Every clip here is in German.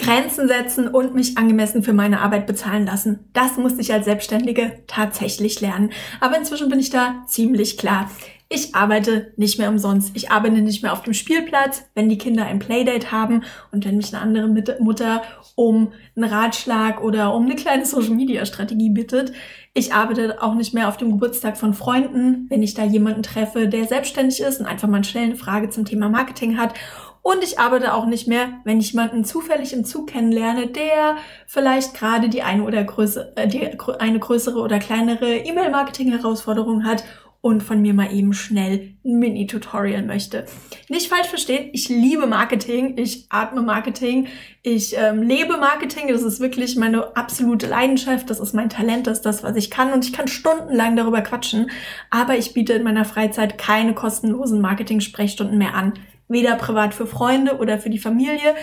Grenzen setzen und mich angemessen für meine Arbeit bezahlen lassen. Das musste ich als Selbstständige tatsächlich lernen. Aber inzwischen bin ich da ziemlich klar. Ich arbeite nicht mehr umsonst. Ich arbeite nicht mehr auf dem Spielplatz, wenn die Kinder ein Playdate haben und wenn mich eine andere Mutter um einen Ratschlag oder um eine kleine Social-Media-Strategie bittet. Ich arbeite auch nicht mehr auf dem Geburtstag von Freunden, wenn ich da jemanden treffe, der selbstständig ist und einfach mal schnell eine Frage zum Thema Marketing hat. Und ich arbeite auch nicht mehr, wenn ich jemanden zufällig im Zug kennenlerne, der vielleicht gerade die eine oder größere, äh, die eine größere oder kleinere E-Mail-Marketing-Herausforderung hat und von mir mal eben schnell ein Mini-Tutorial möchte. Nicht falsch verstehen, ich liebe Marketing, ich atme Marketing, ich ähm, lebe Marketing, das ist wirklich meine absolute Leidenschaft, das ist mein Talent, das ist das, was ich kann und ich kann stundenlang darüber quatschen, aber ich biete in meiner Freizeit keine kostenlosen Marketing-Sprechstunden mehr an. Weder privat für Freunde oder für die Familie,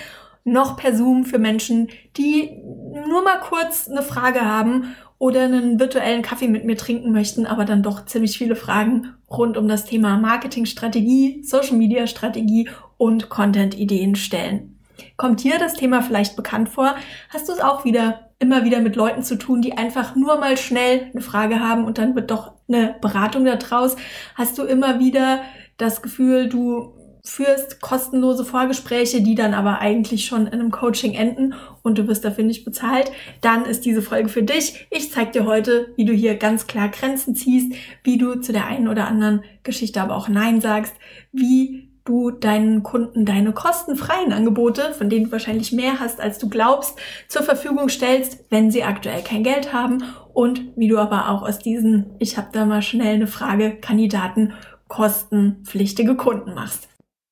noch per Zoom für Menschen, die nur mal kurz eine Frage haben oder einen virtuellen Kaffee mit mir trinken möchten, aber dann doch ziemlich viele Fragen rund um das Thema Marketingstrategie, Social Media Strategie und Content Ideen stellen. Kommt dir das Thema vielleicht bekannt vor? Hast du es auch wieder immer wieder mit Leuten zu tun, die einfach nur mal schnell eine Frage haben und dann wird doch eine Beratung daraus? Hast du immer wieder das Gefühl, du führst kostenlose Vorgespräche, die dann aber eigentlich schon in einem Coaching enden und du wirst dafür nicht bezahlt, dann ist diese Folge für dich. Ich zeige dir heute, wie du hier ganz klar Grenzen ziehst, wie du zu der einen oder anderen Geschichte aber auch Nein sagst, wie du deinen Kunden deine kostenfreien Angebote, von denen du wahrscheinlich mehr hast, als du glaubst, zur Verfügung stellst, wenn sie aktuell kein Geld haben und wie du aber auch aus diesen, ich habe da mal schnell eine Frage, Kandidaten kostenpflichtige Kunden machst.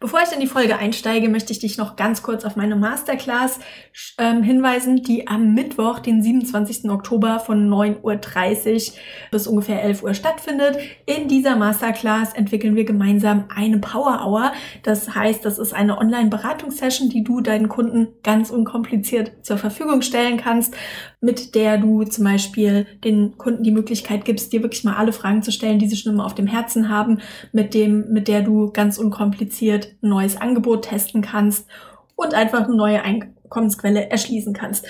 Bevor ich in die Folge einsteige, möchte ich dich noch ganz kurz auf meine Masterclass ähm, hinweisen, die am Mittwoch, den 27. Oktober von 9.30 Uhr bis ungefähr 11 Uhr stattfindet. In dieser Masterclass entwickeln wir gemeinsam eine Power Hour. Das heißt, das ist eine Online-Beratungssession, die du deinen Kunden ganz unkompliziert zur Verfügung stellen kannst, mit der du zum Beispiel den Kunden die Möglichkeit gibst, dir wirklich mal alle Fragen zu stellen, die sie schon immer auf dem Herzen haben, mit dem, mit der du ganz unkompliziert ein neues Angebot testen kannst und einfach eine neue Einkommensquelle erschließen kannst.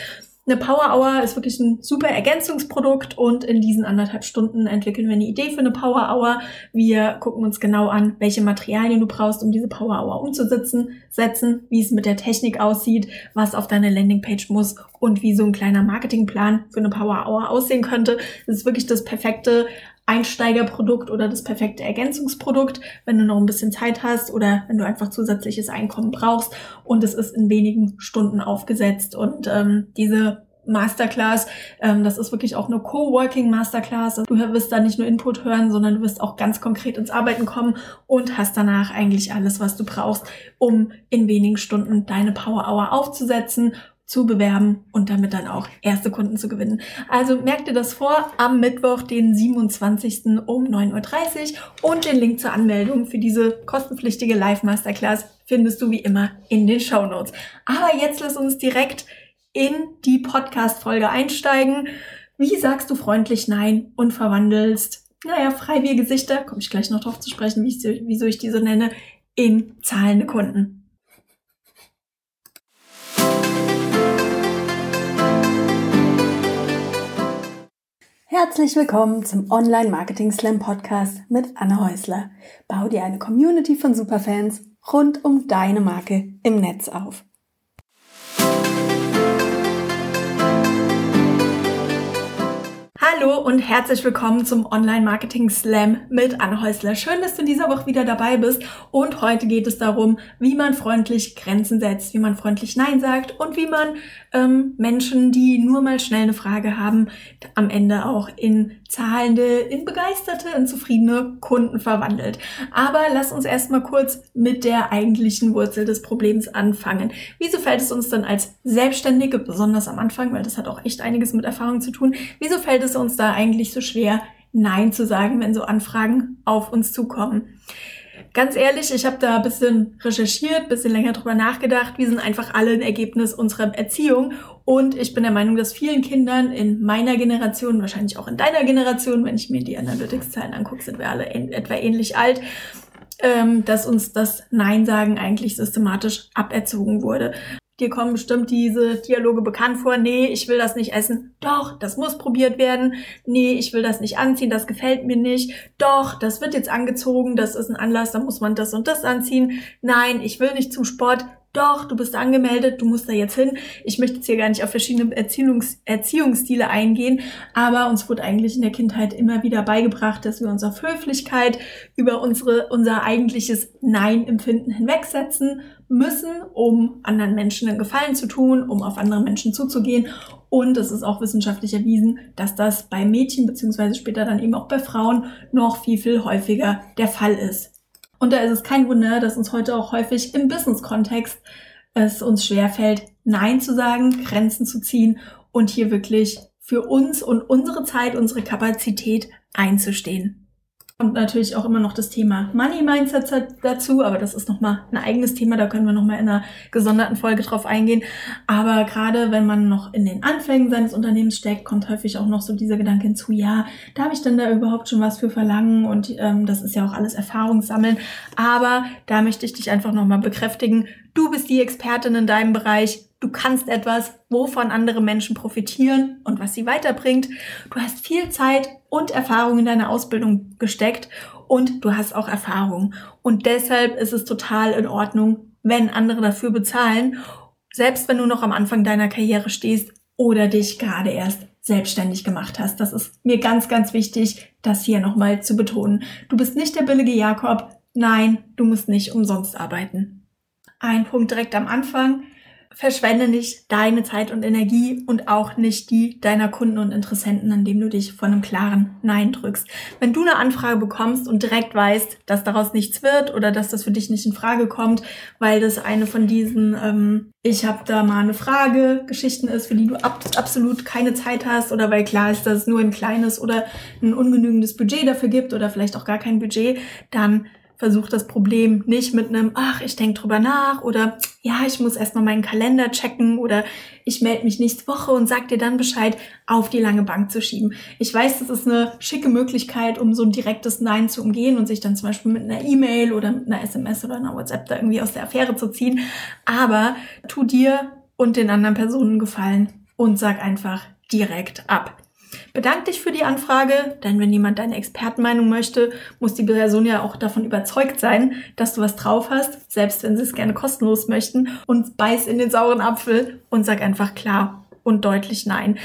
Eine Power Hour ist wirklich ein super Ergänzungsprodukt und in diesen anderthalb Stunden entwickeln wir eine Idee für eine Power Hour. Wir gucken uns genau an, welche Materialien du brauchst, um diese Power Hour umzusetzen, setzen, wie es mit der Technik aussieht, was auf deine Landingpage muss und wie so ein kleiner Marketingplan für eine Power Hour aussehen könnte. Das ist wirklich das perfekte Einsteigerprodukt oder das perfekte Ergänzungsprodukt, wenn du noch ein bisschen Zeit hast oder wenn du einfach zusätzliches Einkommen brauchst. Und es ist in wenigen Stunden aufgesetzt. Und ähm, diese Masterclass. Ähm, das ist wirklich auch eine Coworking Masterclass. Du wirst da nicht nur Input hören, sondern du wirst auch ganz konkret ins Arbeiten kommen und hast danach eigentlich alles, was du brauchst, um in wenigen Stunden deine Power Hour aufzusetzen zu bewerben und damit dann auch erste Kunden zu gewinnen. Also merk dir das vor am Mittwoch, den 27. um 9.30 Uhr und den Link zur Anmeldung für diese kostenpflichtige Live-Masterclass findest du wie immer in den Show Notes. Aber jetzt lass uns direkt in die Podcast-Folge einsteigen. Wie sagst du freundlich Nein und verwandelst, naja, freie Gesichter, komme ich gleich noch drauf zu sprechen, ich, wieso ich die so nenne, in zahlende Kunden. Herzlich willkommen zum Online Marketing Slam Podcast mit Anne Häusler. Bau dir eine Community von Superfans rund um deine Marke im Netz auf. Hallo und herzlich willkommen zum Online Marketing Slam mit Anne Häusler. Schön, dass du in dieser Woche wieder dabei bist und heute geht es darum, wie man freundlich Grenzen setzt, wie man freundlich Nein sagt und wie man ähm, Menschen, die nur mal schnell eine Frage haben, am Ende auch in zahlende, in begeisterte, in zufriedene Kunden verwandelt. Aber lass uns erstmal kurz mit der eigentlichen Wurzel des Problems anfangen. Wieso fällt es uns dann als Selbstständige, besonders am Anfang, weil das hat auch echt einiges mit Erfahrung zu tun, wieso fällt es uns da eigentlich so schwer, Nein zu sagen, wenn so Anfragen auf uns zukommen? Ganz ehrlich, ich habe da ein bisschen recherchiert, bisschen länger drüber nachgedacht. Wir sind einfach alle ein Ergebnis unserer Erziehung. Und ich bin der Meinung, dass vielen Kindern in meiner Generation, wahrscheinlich auch in deiner Generation, wenn ich mir die Analytics-Zahlen angucke, sind wir alle etwa ähnlich alt, ähm, dass uns das Nein sagen eigentlich systematisch aberzogen wurde. Dir kommen bestimmt diese Dialoge bekannt vor. Nee, ich will das nicht essen. Doch, das muss probiert werden. Nee, ich will das nicht anziehen, das gefällt mir nicht. Doch, das wird jetzt angezogen, das ist ein Anlass, da muss man das und das anziehen. Nein, ich will nicht zum Sport. Doch, du bist angemeldet, du musst da jetzt hin. Ich möchte jetzt hier gar nicht auf verschiedene Erziehungs Erziehungsstile eingehen, aber uns wurde eigentlich in der Kindheit immer wieder beigebracht, dass wir uns auf Höflichkeit über unsere, unser eigentliches Nein-Empfinden hinwegsetzen müssen, um anderen Menschen einen Gefallen zu tun, um auf andere Menschen zuzugehen. Und es ist auch wissenschaftlich erwiesen, dass das bei Mädchen beziehungsweise später dann eben auch bei Frauen noch viel, viel häufiger der Fall ist. Und da ist es kein Wunder, dass uns heute auch häufig im Business-Kontext es uns schwerfällt, Nein zu sagen, Grenzen zu ziehen und hier wirklich für uns und unsere Zeit, unsere Kapazität einzustehen. Und natürlich auch immer noch das Thema Money Mindset dazu, aber das ist nochmal ein eigenes Thema, da können wir nochmal in einer gesonderten Folge drauf eingehen. Aber gerade wenn man noch in den Anfängen seines Unternehmens steckt, kommt häufig auch noch so dieser Gedanke hinzu, ja, darf ich denn da überhaupt schon was für verlangen? Und ähm, das ist ja auch alles Erfahrungssammeln. Aber da möchte ich dich einfach nochmal bekräftigen, du bist die Expertin in deinem Bereich, Du kannst etwas, wovon andere Menschen profitieren und was sie weiterbringt. Du hast viel Zeit und Erfahrung in deine Ausbildung gesteckt und du hast auch Erfahrung. Und deshalb ist es total in Ordnung, wenn andere dafür bezahlen, selbst wenn du noch am Anfang deiner Karriere stehst oder dich gerade erst selbstständig gemacht hast. Das ist mir ganz, ganz wichtig, das hier nochmal zu betonen. Du bist nicht der billige Jakob. Nein, du musst nicht umsonst arbeiten. Ein Punkt direkt am Anfang verschwende nicht deine Zeit und Energie und auch nicht die deiner Kunden und Interessenten, indem du dich von einem klaren Nein drückst. Wenn du eine Anfrage bekommst und direkt weißt, dass daraus nichts wird oder dass das für dich nicht in Frage kommt, weil das eine von diesen ähm, ich habe da mal eine Frage, Geschichten ist, für die du ab absolut keine Zeit hast oder weil klar ist, dass es nur ein kleines oder ein ungenügendes Budget dafür gibt oder vielleicht auch gar kein Budget, dann versuch das Problem nicht mit einem, ach, ich denke drüber nach oder ja, ich muss erstmal meinen Kalender checken oder ich melde mich nächste Woche und sag dir dann Bescheid, auf die lange Bank zu schieben. Ich weiß, das ist eine schicke Möglichkeit, um so ein direktes Nein zu umgehen und sich dann zum Beispiel mit einer E-Mail oder mit einer SMS oder einer WhatsApp da irgendwie aus der Affäre zu ziehen. Aber tu dir und den anderen Personen gefallen und sag einfach direkt ab. Bedank dich für die Anfrage, denn wenn jemand deine Expertenmeinung möchte, muss die Person ja auch davon überzeugt sein, dass du was drauf hast, selbst wenn sie es gerne kostenlos möchten, und beiß in den sauren Apfel und sag einfach klar und deutlich nein.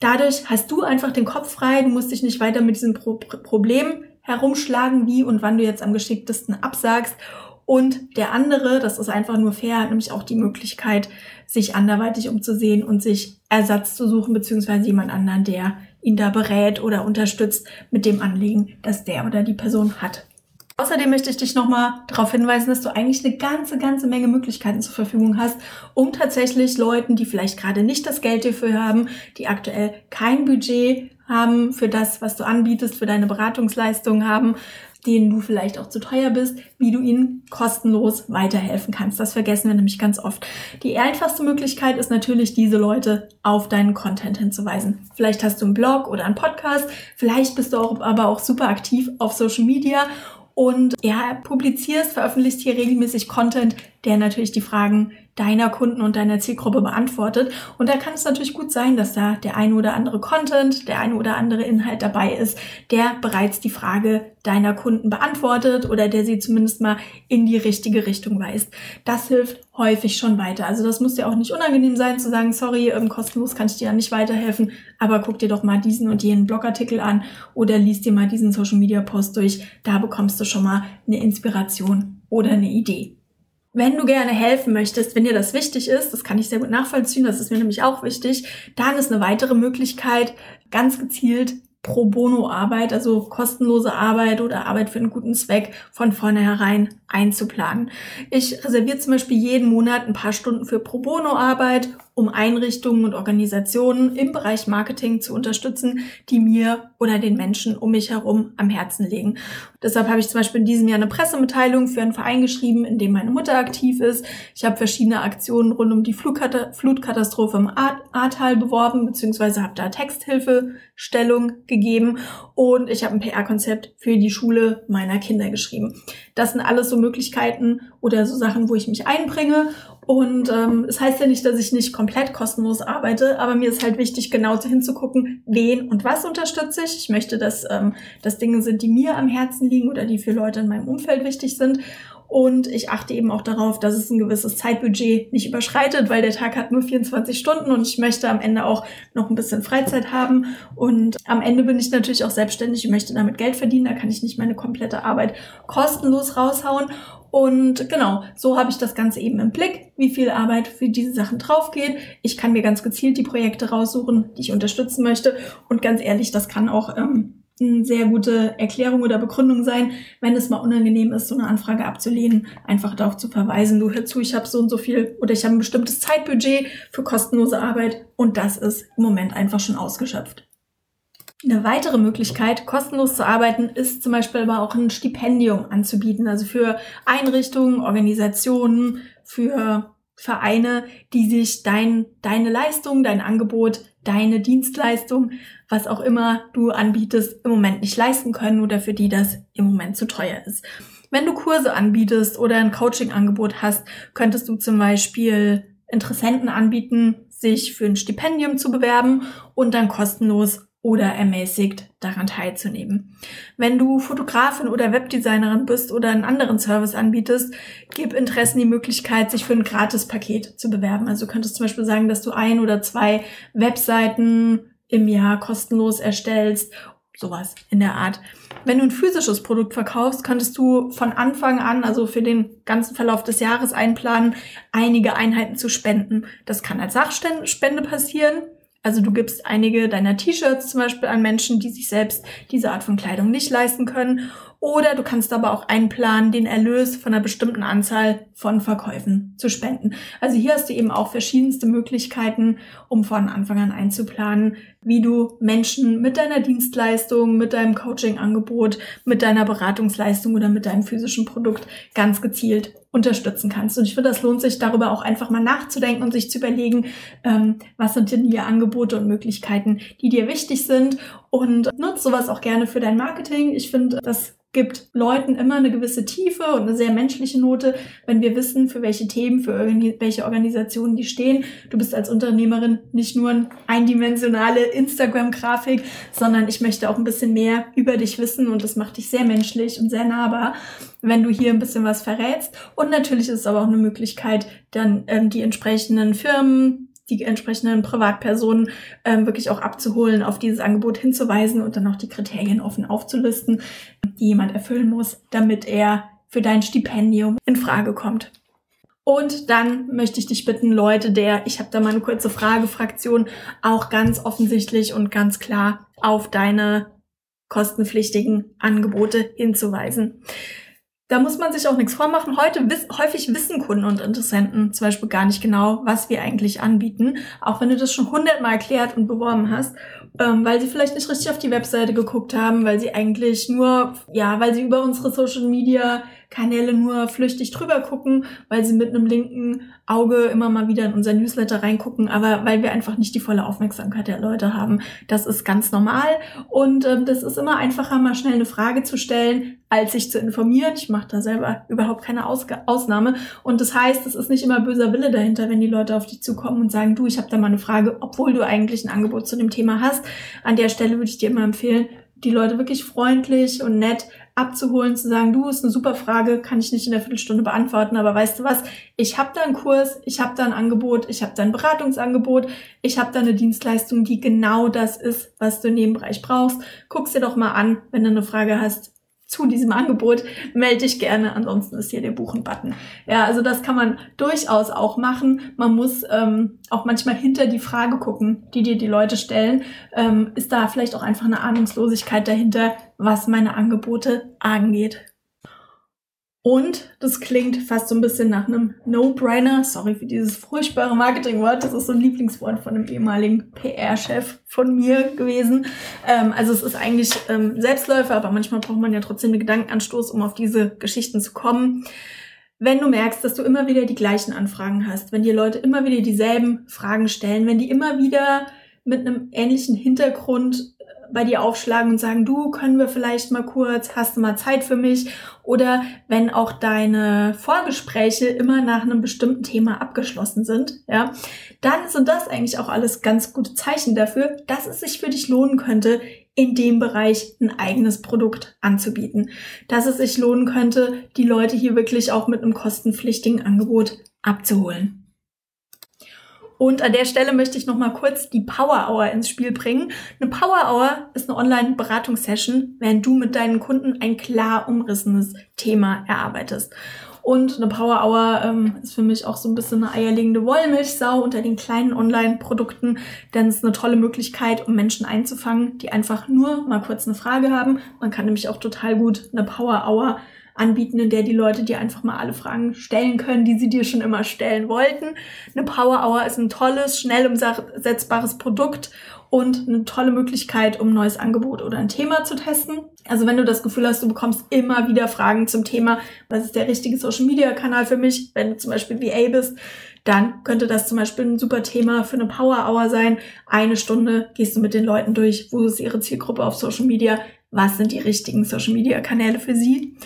Dadurch hast du einfach den Kopf frei, du musst dich nicht weiter mit diesem Pro Problem herumschlagen, wie und wann du jetzt am geschicktesten absagst. Und der andere, das ist einfach nur fair, hat nämlich auch die Möglichkeit, sich anderweitig umzusehen und sich Ersatz zu suchen, beziehungsweise jemand anderen, der ihn da berät oder unterstützt mit dem Anliegen, das der oder die Person hat. Außerdem möchte ich dich nochmal darauf hinweisen, dass du eigentlich eine ganze, ganze Menge Möglichkeiten zur Verfügung hast, um tatsächlich Leuten, die vielleicht gerade nicht das Geld dafür haben, die aktuell kein Budget haben für das, was du anbietest, für deine Beratungsleistungen haben, denen du vielleicht auch zu teuer bist, wie du ihnen kostenlos weiterhelfen kannst. Das vergessen wir nämlich ganz oft. Die einfachste Möglichkeit ist natürlich, diese Leute auf deinen Content hinzuweisen. Vielleicht hast du einen Blog oder einen Podcast, vielleicht bist du auch, aber auch super aktiv auf Social Media und ja, publizierst, veröffentlichst hier regelmäßig Content, der natürlich die Fragen deiner Kunden und deiner Zielgruppe beantwortet. Und da kann es natürlich gut sein, dass da der eine oder andere Content, der eine oder andere Inhalt dabei ist, der bereits die Frage deiner Kunden beantwortet oder der sie zumindest mal in die richtige Richtung weist. Das hilft häufig schon weiter. Also das muss dir auch nicht unangenehm sein zu sagen, sorry, ähm, kostenlos kann ich dir ja nicht weiterhelfen, aber guck dir doch mal diesen und jenen Blogartikel an oder liest dir mal diesen Social Media Post durch. Da bekommst du schon mal eine Inspiration oder eine Idee. Wenn du gerne helfen möchtest, wenn dir das wichtig ist, das kann ich sehr gut nachvollziehen, das ist mir nämlich auch wichtig, dann ist eine weitere Möglichkeit, ganz gezielt Pro Bono Arbeit, also kostenlose Arbeit oder Arbeit für einen guten Zweck von vornherein einzuplanen. Ich reserviere zum Beispiel jeden Monat ein paar Stunden für Pro Bono Arbeit um Einrichtungen und Organisationen im Bereich Marketing zu unterstützen, die mir oder den Menschen um mich herum am Herzen liegen. deshalb habe ich zum Beispiel in diesem Jahr eine Pressemitteilung für einen Verein geschrieben, in dem meine Mutter aktiv ist. Ich habe verschiedene Aktionen rund um die Flutkatastrophe im Ahrtal beworben, beziehungsweise habe da Texthilfestellung gegeben und ich habe ein PR-Konzept für die Schule meiner Kinder geschrieben. Das sind alles so Möglichkeiten oder so Sachen, wo ich mich einbringe Und ähm, es heißt ja nicht, dass ich nicht komplett kostenlos arbeite, aber mir ist halt wichtig, genau hinzugucken, wen und was unterstütze ich. Ich möchte, dass ähm, das Dinge sind, die mir am Herzen liegen oder die für Leute in meinem Umfeld wichtig sind. Und ich achte eben auch darauf, dass es ein gewisses Zeitbudget nicht überschreitet, weil der Tag hat nur 24 Stunden und ich möchte am Ende auch noch ein bisschen Freizeit haben. Und am Ende bin ich natürlich auch selbstständig und möchte damit Geld verdienen. Da kann ich nicht meine komplette Arbeit kostenlos raushauen. Und genau, so habe ich das Ganze eben im Blick, wie viel Arbeit für diese Sachen draufgeht. Ich kann mir ganz gezielt die Projekte raussuchen, die ich unterstützen möchte. Und ganz ehrlich, das kann auch ähm, eine sehr gute Erklärung oder Begründung sein, wenn es mal unangenehm ist, so eine Anfrage abzulehnen, einfach darauf zu verweisen, du hör zu, ich habe so und so viel oder ich habe ein bestimmtes Zeitbudget für kostenlose Arbeit und das ist im Moment einfach schon ausgeschöpft. Eine weitere Möglichkeit, kostenlos zu arbeiten, ist zum Beispiel aber auch ein Stipendium anzubieten, also für Einrichtungen, Organisationen, für Vereine, die sich dein, deine Leistung, dein Angebot, deine Dienstleistung, was auch immer du anbietest, im Moment nicht leisten können oder für die das im Moment zu teuer ist. Wenn du Kurse anbietest oder ein Coaching-Angebot hast, könntest du zum Beispiel Interessenten anbieten, sich für ein Stipendium zu bewerben und dann kostenlos oder ermäßigt daran teilzunehmen. Wenn du Fotografin oder Webdesignerin bist oder einen anderen Service anbietest, gib Interessen die Möglichkeit, sich für ein Gratispaket zu bewerben. Also du könntest zum Beispiel sagen, dass du ein oder zwei Webseiten im Jahr kostenlos erstellst, sowas in der Art. Wenn du ein physisches Produkt verkaufst, könntest du von Anfang an, also für den ganzen Verlauf des Jahres einplanen, einige Einheiten zu spenden. Das kann als Sachspende passieren also du gibst einige deiner T-Shirts zum Beispiel an Menschen, die sich selbst diese Art von Kleidung nicht leisten können. Oder du kannst aber auch einplanen, den Erlös von einer bestimmten Anzahl von Verkäufen zu spenden. Also hier hast du eben auch verschiedenste Möglichkeiten, um von Anfang an einzuplanen, wie du Menschen mit deiner Dienstleistung, mit deinem Coaching-Angebot, mit deiner Beratungsleistung oder mit deinem physischen Produkt ganz gezielt unterstützen kannst. Und ich finde, das lohnt sich darüber auch einfach mal nachzudenken und sich zu überlegen, ähm, was sind denn hier Angebote und Möglichkeiten, die dir wichtig sind und nutze sowas auch gerne für dein Marketing. Ich finde, das gibt Leuten immer eine gewisse Tiefe und eine sehr menschliche Note, wenn wir wissen, für welche Themen, für welche Organisationen die stehen. Du bist als Unternehmerin nicht nur eine eindimensionale Instagram-Grafik, sondern ich möchte auch ein bisschen mehr über dich wissen und das macht dich sehr menschlich und sehr nahbar, wenn du hier ein bisschen was verrätst. Und natürlich ist es aber auch eine Möglichkeit, dann ähm, die entsprechenden Firmen, die entsprechenden Privatpersonen ähm, wirklich auch abzuholen, auf dieses Angebot hinzuweisen und dann auch die Kriterien offen aufzulisten, die jemand erfüllen muss, damit er für dein Stipendium in Frage kommt. Und dann möchte ich dich bitten, Leute, der, ich habe da mal eine kurze Fragefraktion, auch ganz offensichtlich und ganz klar auf deine kostenpflichtigen Angebote hinzuweisen. Da muss man sich auch nichts vormachen. Heute wiss, häufig wissen Kunden und Interessenten zum Beispiel gar nicht genau, was wir eigentlich anbieten, auch wenn du das schon hundertmal erklärt und beworben hast, ähm, weil sie vielleicht nicht richtig auf die Webseite geguckt haben, weil sie eigentlich nur, ja, weil sie über unsere Social Media Kanäle nur flüchtig drüber gucken, weil sie mit einem linken Auge immer mal wieder in unser Newsletter reingucken, aber weil wir einfach nicht die volle Aufmerksamkeit der Leute haben. Das ist ganz normal und ähm, das ist immer einfacher, mal schnell eine Frage zu stellen, als sich zu informieren. Ich mache da selber überhaupt keine Aus Ausnahme und das heißt, es ist nicht immer böser Wille dahinter, wenn die Leute auf dich zukommen und sagen, du, ich habe da mal eine Frage, obwohl du eigentlich ein Angebot zu dem Thema hast. An der Stelle würde ich dir immer empfehlen, die Leute wirklich freundlich und nett abzuholen, zu sagen, du, ist eine super Frage, kann ich nicht in der Viertelstunde beantworten, aber weißt du was, ich habe da einen Kurs, ich habe da ein Angebot, ich habe da ein Beratungsangebot, ich habe da eine Dienstleistung, die genau das ist, was du in dem Bereich brauchst. Guck's dir doch mal an, wenn du eine Frage hast, zu diesem Angebot, melde dich gerne. Ansonsten ist hier der Buchen-Button. Ja, also das kann man durchaus auch machen. Man muss ähm, auch manchmal hinter die Frage gucken, die dir die Leute stellen. Ähm, ist da vielleicht auch einfach eine Ahnungslosigkeit dahinter, was meine Angebote angeht? Und das klingt fast so ein bisschen nach einem No-Brainer. Sorry für dieses furchtbare Marketingwort. Das ist so ein Lieblingswort von einem ehemaligen PR-Chef von mir gewesen. Ähm, also es ist eigentlich ähm, Selbstläufer, aber manchmal braucht man ja trotzdem einen Gedankenanstoß, um auf diese Geschichten zu kommen. Wenn du merkst, dass du immer wieder die gleichen Anfragen hast, wenn dir Leute immer wieder dieselben Fragen stellen, wenn die immer wieder mit einem ähnlichen Hintergrund bei dir aufschlagen und sagen, du, können wir vielleicht mal kurz, hast du mal Zeit für mich? Oder wenn auch deine Vorgespräche immer nach einem bestimmten Thema abgeschlossen sind, ja, dann sind das eigentlich auch alles ganz gute Zeichen dafür, dass es sich für dich lohnen könnte, in dem Bereich ein eigenes Produkt anzubieten. Dass es sich lohnen könnte, die Leute hier wirklich auch mit einem kostenpflichtigen Angebot abzuholen. Und an der Stelle möchte ich noch mal kurz die Power Hour ins Spiel bringen. Eine Power Hour ist eine Online-Beratungssession, wenn du mit deinen Kunden ein klar umrissenes Thema erarbeitest. Und eine Power Hour ähm, ist für mich auch so ein bisschen eine eierlegende Wollmilchsau unter den kleinen Online-Produkten, denn es ist eine tolle Möglichkeit, um Menschen einzufangen, die einfach nur mal kurz eine Frage haben. Man kann nämlich auch total gut eine Power Hour anbieten, in der die Leute dir einfach mal alle Fragen stellen können, die sie dir schon immer stellen wollten. Eine Power Hour ist ein tolles, schnell umsetzbares Produkt und eine tolle Möglichkeit, um ein neues Angebot oder ein Thema zu testen. Also wenn du das Gefühl hast, du bekommst immer wieder Fragen zum Thema, was ist der richtige Social Media Kanal für mich, wenn du zum Beispiel VA bist, dann könnte das zum Beispiel ein super Thema für eine Power Hour sein. Eine Stunde gehst du mit den Leuten durch, wo ist ihre Zielgruppe auf Social Media, was sind die richtigen Social Media Kanäle für sie.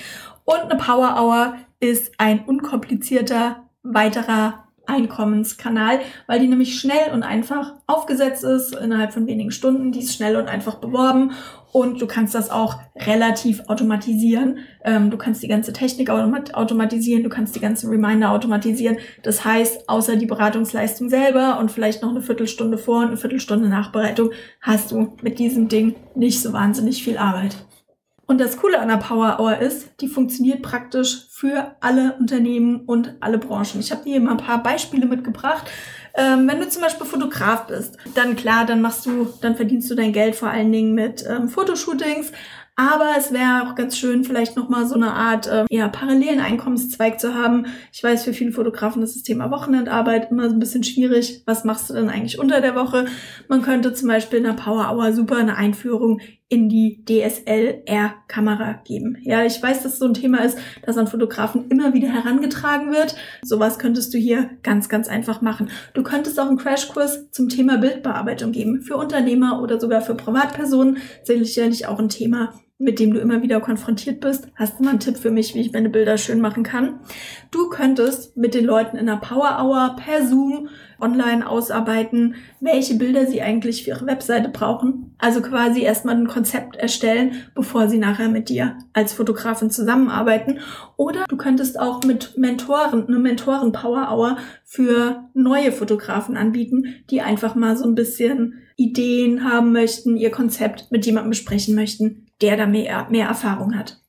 Und eine Power Hour ist ein unkomplizierter weiterer Einkommenskanal, weil die nämlich schnell und einfach aufgesetzt ist, innerhalb von wenigen Stunden. Die ist schnell und einfach beworben und du kannst das auch relativ automatisieren. Ähm, du kannst die ganze Technik automat automatisieren, du kannst die ganzen Reminder automatisieren. Das heißt, außer die Beratungsleistung selber und vielleicht noch eine Viertelstunde vor und eine Viertelstunde Nachbereitung, hast du mit diesem Ding nicht so wahnsinnig viel Arbeit. Und das Coole an der Power Hour ist, die funktioniert praktisch für alle Unternehmen und alle Branchen. Ich habe hier mal ein paar Beispiele mitgebracht. Ähm, wenn du zum Beispiel Fotograf bist, dann klar, dann machst du, dann verdienst du dein Geld vor allen Dingen mit ähm, Fotoshootings. Aber es wäre auch ganz schön, vielleicht nochmal so eine Art äh, ja, parallelen Einkommenszweig zu haben. Ich weiß, für viele Fotografen ist das Thema Wochenendarbeit immer so ein bisschen schwierig. Was machst du denn eigentlich unter der Woche? Man könnte zum Beispiel in der Power Hour super eine Einführung in die DSLR-Kamera geben. Ja, ich weiß, dass so ein Thema ist, das an Fotografen immer wieder herangetragen wird. Sowas könntest du hier ganz, ganz einfach machen. Du könntest auch einen Crashkurs zum Thema Bildbearbeitung geben. Für Unternehmer oder sogar für Privatpersonen sicherlich auch ein Thema, mit dem du immer wieder konfrontiert bist, hast du mal einen Tipp für mich, wie ich meine Bilder schön machen kann. Du könntest mit den Leuten in einer Power Hour per Zoom online ausarbeiten, welche Bilder sie eigentlich für ihre Webseite brauchen. Also quasi erstmal ein Konzept erstellen, bevor sie nachher mit dir als Fotografin zusammenarbeiten. Oder du könntest auch mit Mentoren, eine Mentoren-Power-Hour für neue Fotografen anbieten, die einfach mal so ein bisschen Ideen haben möchten, ihr Konzept mit jemandem besprechen möchten, der da mehr, mehr Erfahrung hat.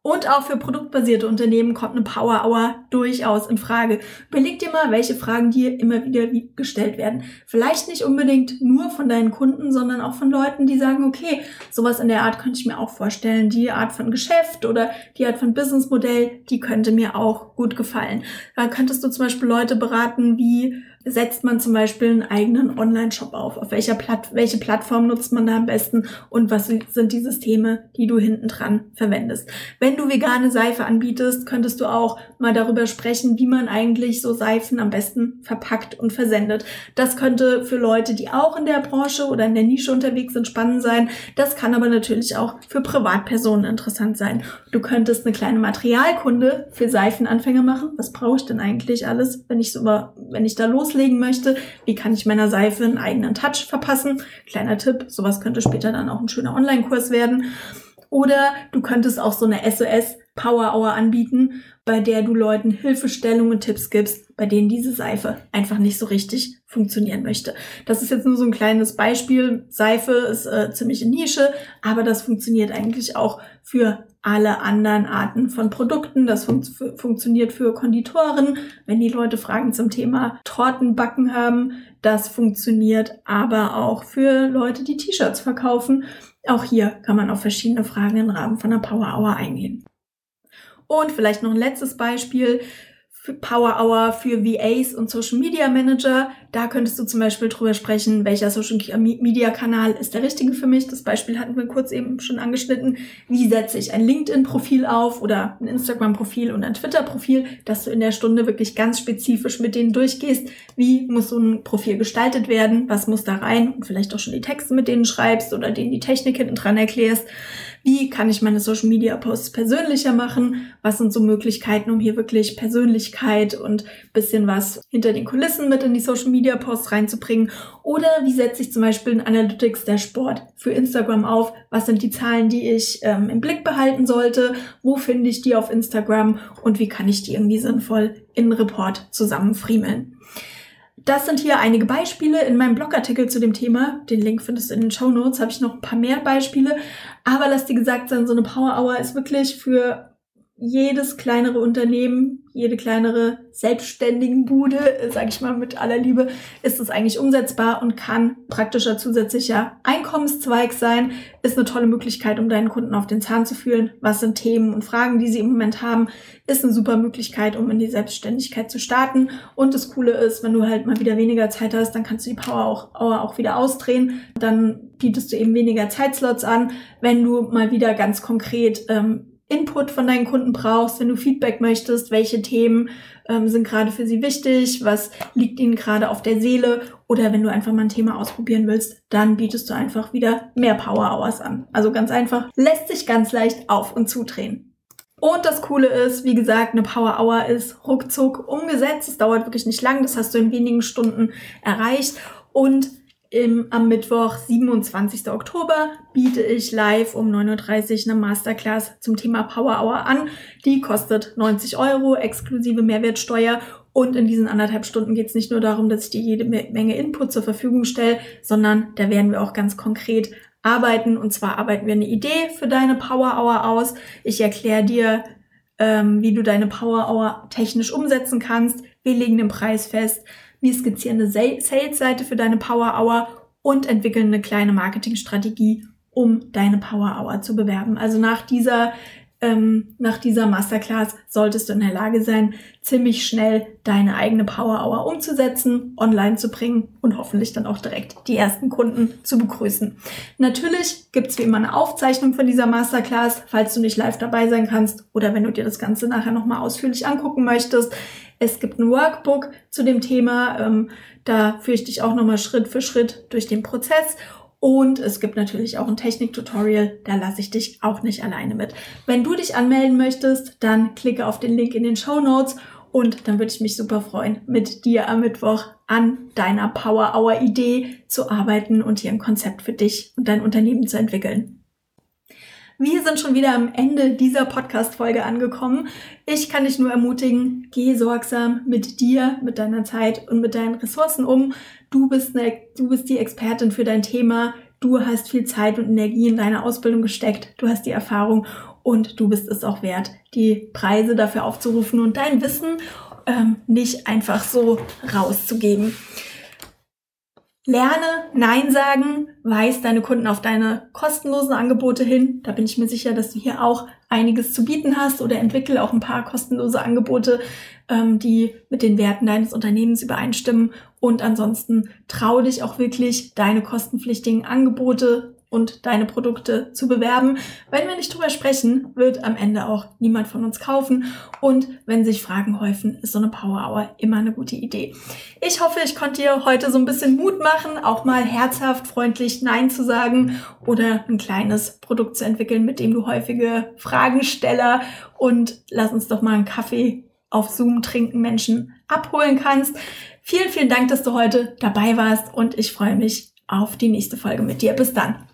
Und auch für produktbasierte Unternehmen kommt eine Power Hour durchaus in Frage. Überleg dir mal, welche Fragen dir immer wieder gestellt werden. Vielleicht nicht unbedingt nur von deinen Kunden, sondern auch von Leuten, die sagen, okay, sowas in der Art könnte ich mir auch vorstellen. Die Art von Geschäft oder die Art von Businessmodell, die könnte mir auch gut gefallen. Da könntest du zum Beispiel Leute beraten, wie setzt man zum Beispiel einen eigenen Online-Shop auf? Auf welcher Platt welche Plattform nutzt man da am besten? Und was sind die Systeme, die du hinten dran verwendest? Wenn du vegane Seife anbietest, könntest du auch mal darüber sprechen, wie man eigentlich so Seifen am besten verpackt und versendet. Das könnte für Leute, die auch in der Branche oder in der Nische unterwegs sind, spannend sein. Das kann aber natürlich auch für Privatpersonen interessant sein. Du könntest eine kleine Materialkunde für Seifenanfänger machen. Was brauche ich denn eigentlich alles, wenn ich so wenn ich da loslege? Loslegen möchte, wie kann ich meiner Seife einen eigenen Touch verpassen? Kleiner Tipp, sowas könnte später dann auch ein schöner Online-Kurs werden. Oder du könntest auch so eine SOS Power Hour anbieten, bei der du Leuten Hilfestellungen und Tipps gibst, bei denen diese Seife einfach nicht so richtig funktionieren möchte. Das ist jetzt nur so ein kleines Beispiel. Seife ist äh, ziemlich Nische, aber das funktioniert eigentlich auch für alle anderen Arten von Produkten. Das fun funktioniert für Konditoren, wenn die Leute Fragen zum Thema Tortenbacken haben. Das funktioniert aber auch für Leute, die T-Shirts verkaufen. Auch hier kann man auf verschiedene Fragen im Rahmen von einer Power Hour eingehen. Und vielleicht noch ein letztes Beispiel Power Hour für VAs und Social Media Manager. Da könntest du zum Beispiel drüber sprechen, welcher Social Media Kanal ist der richtige für mich. Das Beispiel hatten wir kurz eben schon angeschnitten. Wie setze ich ein LinkedIn-Profil auf oder ein Instagram-Profil und ein Twitter-Profil, dass du in der Stunde wirklich ganz spezifisch mit denen durchgehst. Wie muss so ein Profil gestaltet werden? Was muss da rein? Und vielleicht auch schon die Texte mit denen schreibst oder denen die Technik hinten dran erklärst. Wie kann ich meine Social Media Posts persönlicher machen? Was sind so Möglichkeiten, um hier wirklich Persönlichkeit und bisschen was hinter den Kulissen mit in die Social Media Posts reinzubringen? Oder wie setze ich zum Beispiel ein Analytics Dashboard für Instagram auf? Was sind die Zahlen, die ich ähm, im Blick behalten sollte? Wo finde ich die auf Instagram? Und wie kann ich die irgendwie sinnvoll in Report zusammenfriemeln? Das sind hier einige Beispiele in meinem Blogartikel zu dem Thema. Den Link findest du in den Show Notes. Habe ich noch ein paar mehr Beispiele. Aber lass dir gesagt sein, so eine Power Hour ist wirklich für jedes kleinere Unternehmen, jede kleinere selbstständigen Bude, sage ich mal mit aller Liebe, ist es eigentlich umsetzbar und kann praktischer zusätzlicher Einkommenszweig sein. Ist eine tolle Möglichkeit, um deinen Kunden auf den Zahn zu fühlen. Was sind Themen und Fragen, die sie im Moment haben, ist eine super Möglichkeit, um in die Selbstständigkeit zu starten. Und das Coole ist, wenn du halt mal wieder weniger Zeit hast, dann kannst du die Power auch, auch wieder ausdrehen. Dann bietest du eben weniger Zeitslots an. Wenn du mal wieder ganz konkret ähm, Input von deinen Kunden brauchst, wenn du Feedback möchtest, welche Themen ähm, sind gerade für sie wichtig, was liegt ihnen gerade auf der Seele oder wenn du einfach mal ein Thema ausprobieren willst, dann bietest du einfach wieder mehr Power Hours an. Also ganz einfach, lässt sich ganz leicht auf und zudrehen. Und das Coole ist, wie gesagt, eine Power Hour ist ruckzuck umgesetzt. Es dauert wirklich nicht lang. Das hast du in wenigen Stunden erreicht. Und im, am Mittwoch, 27. Oktober, biete ich live um 9.30 Uhr eine Masterclass zum Thema Power Hour an. Die kostet 90 Euro, exklusive Mehrwertsteuer. Und in diesen anderthalb Stunden geht es nicht nur darum, dass ich dir jede Menge Input zur Verfügung stelle, sondern da werden wir auch ganz konkret arbeiten. Und zwar arbeiten wir eine Idee für deine Power Hour aus. Ich erkläre dir, ähm, wie du deine Power Hour technisch umsetzen kannst. Wir legen den Preis fest wir skizzieren eine Sales-Seite für deine Power Hour und entwickeln eine kleine Marketingstrategie, um deine Power Hour zu bewerben. Also nach dieser ähm, nach dieser Masterclass solltest du in der Lage sein, ziemlich schnell deine eigene Power Hour umzusetzen, online zu bringen und hoffentlich dann auch direkt die ersten Kunden zu begrüßen. Natürlich gibt's wie immer eine Aufzeichnung von dieser Masterclass, falls du nicht live dabei sein kannst oder wenn du dir das Ganze nachher nochmal ausführlich angucken möchtest. Es gibt ein Workbook zu dem Thema. Ähm, da führe ich dich auch nochmal Schritt für Schritt durch den Prozess. Und es gibt natürlich auch ein Technik-Tutorial, da lasse ich dich auch nicht alleine mit. Wenn du dich anmelden möchtest, dann klicke auf den Link in den Show Notes und dann würde ich mich super freuen, mit dir am Mittwoch an deiner Power Hour Idee zu arbeiten und hier ein Konzept für dich und dein Unternehmen zu entwickeln. Wir sind schon wieder am Ende dieser Podcast-Folge angekommen. Ich kann dich nur ermutigen, geh sorgsam mit dir, mit deiner Zeit und mit deinen Ressourcen um. Du bist, eine, du bist die Expertin für dein Thema. Du hast viel Zeit und Energie in deine Ausbildung gesteckt. Du hast die Erfahrung und du bist es auch wert, die Preise dafür aufzurufen und dein Wissen ähm, nicht einfach so rauszugeben. Lerne Nein sagen, weis deine Kunden auf deine kostenlosen Angebote hin. Da bin ich mir sicher, dass du hier auch einiges zu bieten hast oder entwickle auch ein paar kostenlose Angebote, ähm, die mit den Werten deines Unternehmens übereinstimmen. Und ansonsten trau dich auch wirklich, deine kostenpflichtigen Angebote und deine Produkte zu bewerben. Wenn wir nicht drüber sprechen, wird am Ende auch niemand von uns kaufen. Und wenn sich Fragen häufen, ist so eine Power Hour immer eine gute Idee. Ich hoffe, ich konnte dir heute so ein bisschen Mut machen, auch mal herzhaft, freundlich Nein zu sagen oder ein kleines Produkt zu entwickeln, mit dem du häufige Fragensteller und lass uns doch mal einen Kaffee auf Zoom trinken Menschen abholen kannst. Vielen, vielen Dank, dass du heute dabei warst und ich freue mich auf die nächste Folge mit dir. Bis dann.